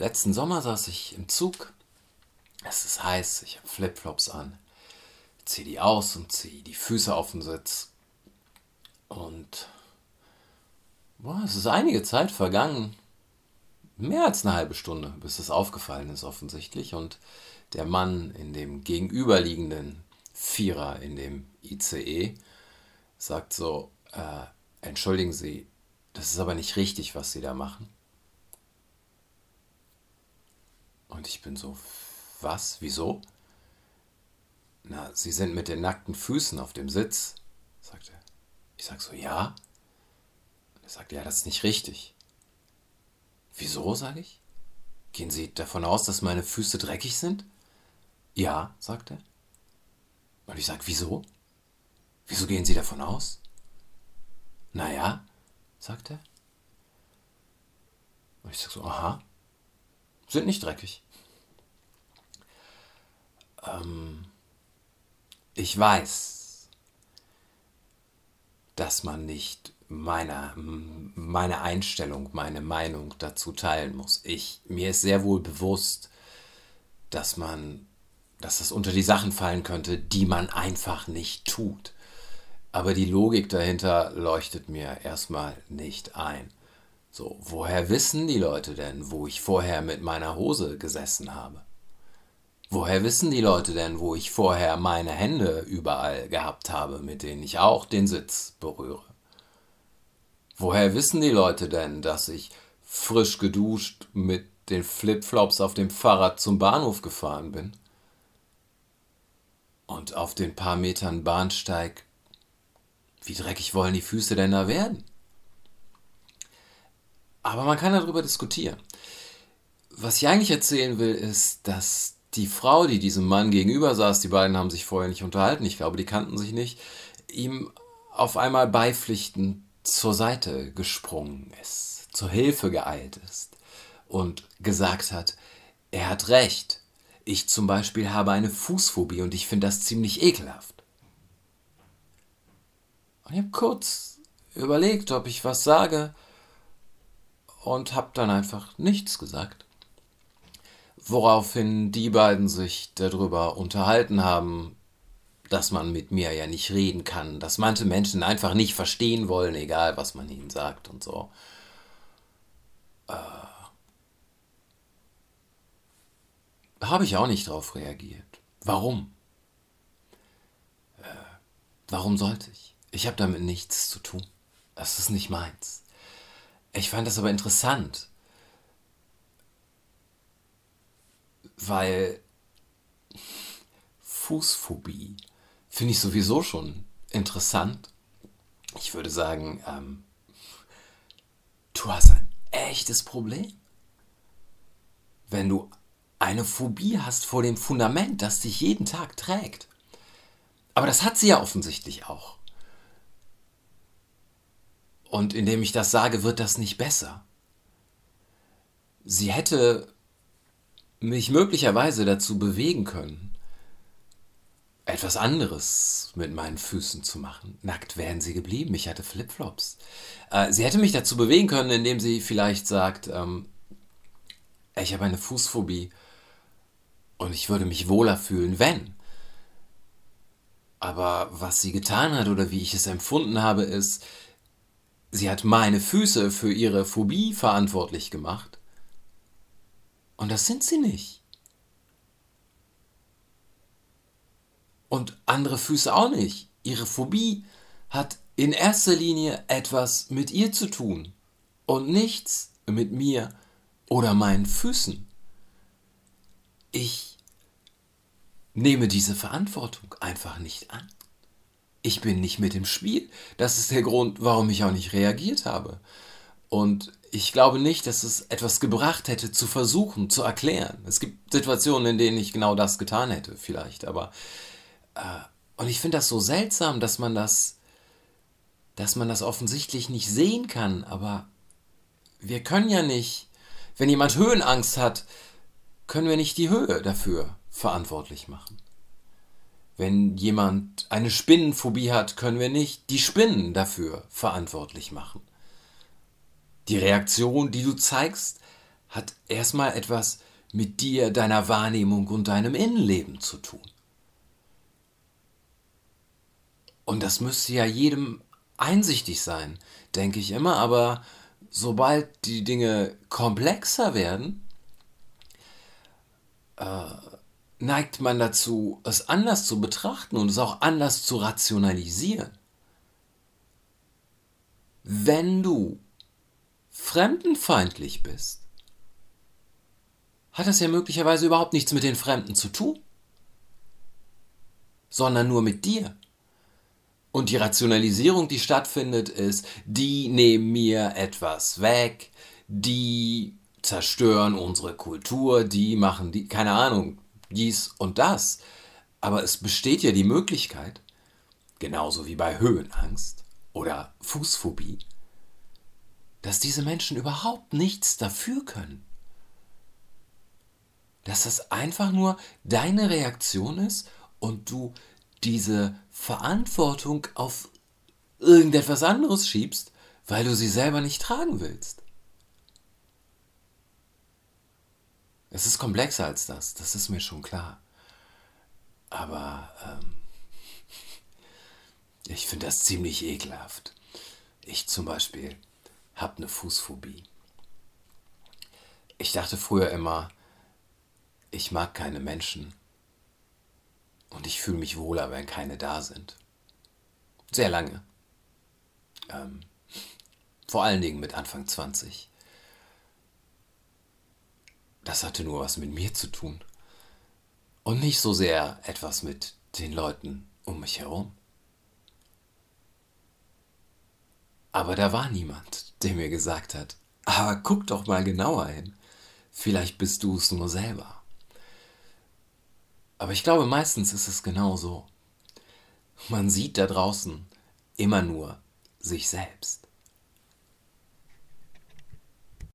letzten Sommer saß ich im Zug. Es ist heiß, ich habe Flipflops an. Ziehe die aus und ziehe die Füße auf den Sitz. Und boah, es ist einige Zeit vergangen. Mehr als eine halbe Stunde, bis es aufgefallen ist offensichtlich. Und der Mann in dem gegenüberliegenden Vierer in dem ICE sagt so, äh, entschuldigen Sie, das ist aber nicht richtig, was Sie da machen. Und ich bin so, was? Wieso? Na, Sie sind mit den nackten Füßen auf dem Sitz, sagt er. Ich sag so, ja. Und er sagt, ja, das ist nicht richtig. Wieso, sage ich? Gehen Sie davon aus, dass meine Füße dreckig sind? Ja, sagt er. Und ich sage, wieso? Wieso gehen Sie davon aus? Naja, sagt er. Und ich sage so, aha, sind nicht dreckig. Ähm, ich weiß, dass man nicht meine, meine Einstellung, meine Meinung dazu teilen muss. Ich, mir ist sehr wohl bewusst, dass man, dass das unter die Sachen fallen könnte, die man einfach nicht tut. Aber die Logik dahinter leuchtet mir erstmal nicht ein. So, woher wissen die Leute denn, wo ich vorher mit meiner Hose gesessen habe? Woher wissen die Leute denn, wo ich vorher meine Hände überall gehabt habe, mit denen ich auch den Sitz berühre? Woher wissen die Leute denn, dass ich frisch geduscht mit den Flipflops auf dem Fahrrad zum Bahnhof gefahren bin? Und auf den paar Metern Bahnsteig, wie dreckig wollen die Füße denn da werden? Aber man kann darüber diskutieren. Was ich eigentlich erzählen will, ist, dass die Frau, die diesem Mann gegenüber saß, die beiden haben sich vorher nicht unterhalten, ich glaube, die kannten sich nicht, ihm auf einmal beipflichtend zur Seite gesprungen ist, zur Hilfe geeilt ist und gesagt hat, er hat recht. Ich zum Beispiel habe eine Fußphobie und ich finde das ziemlich ekelhaft. Und ich habe kurz überlegt, ob ich was sage und habe dann einfach nichts gesagt. Woraufhin die beiden sich darüber unterhalten haben, dass man mit mir ja nicht reden kann, dass manche Menschen einfach nicht verstehen wollen, egal was man ihnen sagt und so. Äh, Habe ich auch nicht darauf reagiert. Warum? Äh, warum sollte ich? Ich habe damit nichts zu tun. Das ist nicht meins. Ich fand das aber interessant, weil Fußphobie finde ich sowieso schon interessant. Ich würde sagen, ähm, du hast ein echtes Problem. Wenn du eine Phobie hast vor dem Fundament, das dich jeden Tag trägt. Aber das hat sie ja offensichtlich auch. Und indem ich das sage, wird das nicht besser. Sie hätte mich möglicherweise dazu bewegen können, etwas anderes mit meinen Füßen zu machen. Nackt wären sie geblieben. Ich hatte Flipflops. Äh, sie hätte mich dazu bewegen können, indem sie vielleicht sagt, ähm, ich habe eine Fußphobie und ich würde mich wohler fühlen, wenn. Aber was sie getan hat oder wie ich es empfunden habe, ist, sie hat meine Füße für ihre Phobie verantwortlich gemacht und das sind sie nicht. Und andere Füße auch nicht. Ihre Phobie hat in erster Linie etwas mit ihr zu tun und nichts mit mir oder meinen Füßen. Ich nehme diese Verantwortung einfach nicht an. Ich bin nicht mit im Spiel. Das ist der Grund, warum ich auch nicht reagiert habe. Und ich glaube nicht, dass es etwas gebracht hätte, zu versuchen, zu erklären. Es gibt Situationen, in denen ich genau das getan hätte, vielleicht, aber. Äh, und ich finde das so seltsam, dass man das. dass man das offensichtlich nicht sehen kann, aber wir können ja nicht. Wenn jemand Höhenangst hat, können wir nicht die Höhe dafür verantwortlich machen. Wenn jemand eine Spinnenphobie hat, können wir nicht die Spinnen dafür verantwortlich machen. Die Reaktion, die du zeigst, hat erstmal etwas mit dir, deiner Wahrnehmung und deinem Innenleben zu tun. Und das müsste ja jedem einsichtig sein, denke ich immer, aber sobald die Dinge komplexer werden, äh, neigt man dazu, es anders zu betrachten und es auch anders zu rationalisieren. Wenn du fremdenfeindlich bist, hat das ja möglicherweise überhaupt nichts mit den Fremden zu tun, sondern nur mit dir. Und die Rationalisierung, die stattfindet, ist, die nehmen mir etwas weg, die zerstören unsere Kultur, die machen die, keine Ahnung, dies und das. Aber es besteht ja die Möglichkeit, genauso wie bei Höhenangst oder Fußphobie, dass diese Menschen überhaupt nichts dafür können. Dass das einfach nur deine Reaktion ist und du diese Verantwortung auf irgendetwas anderes schiebst, weil du sie selber nicht tragen willst. Es ist komplexer als das, das ist mir schon klar. Aber ähm, ich finde das ziemlich ekelhaft. Ich zum Beispiel habe eine Fußphobie. Ich dachte früher immer, ich mag keine Menschen. Und ich fühle mich wohler, wenn keine da sind. Sehr lange. Ähm, vor allen Dingen mit Anfang 20. Das hatte nur was mit mir zu tun. Und nicht so sehr etwas mit den Leuten um mich herum. Aber da war niemand, der mir gesagt hat, aber guck doch mal genauer hin. Vielleicht bist du es nur selber. Aber ich glaube, meistens ist es genau so. Man sieht da draußen immer nur sich selbst.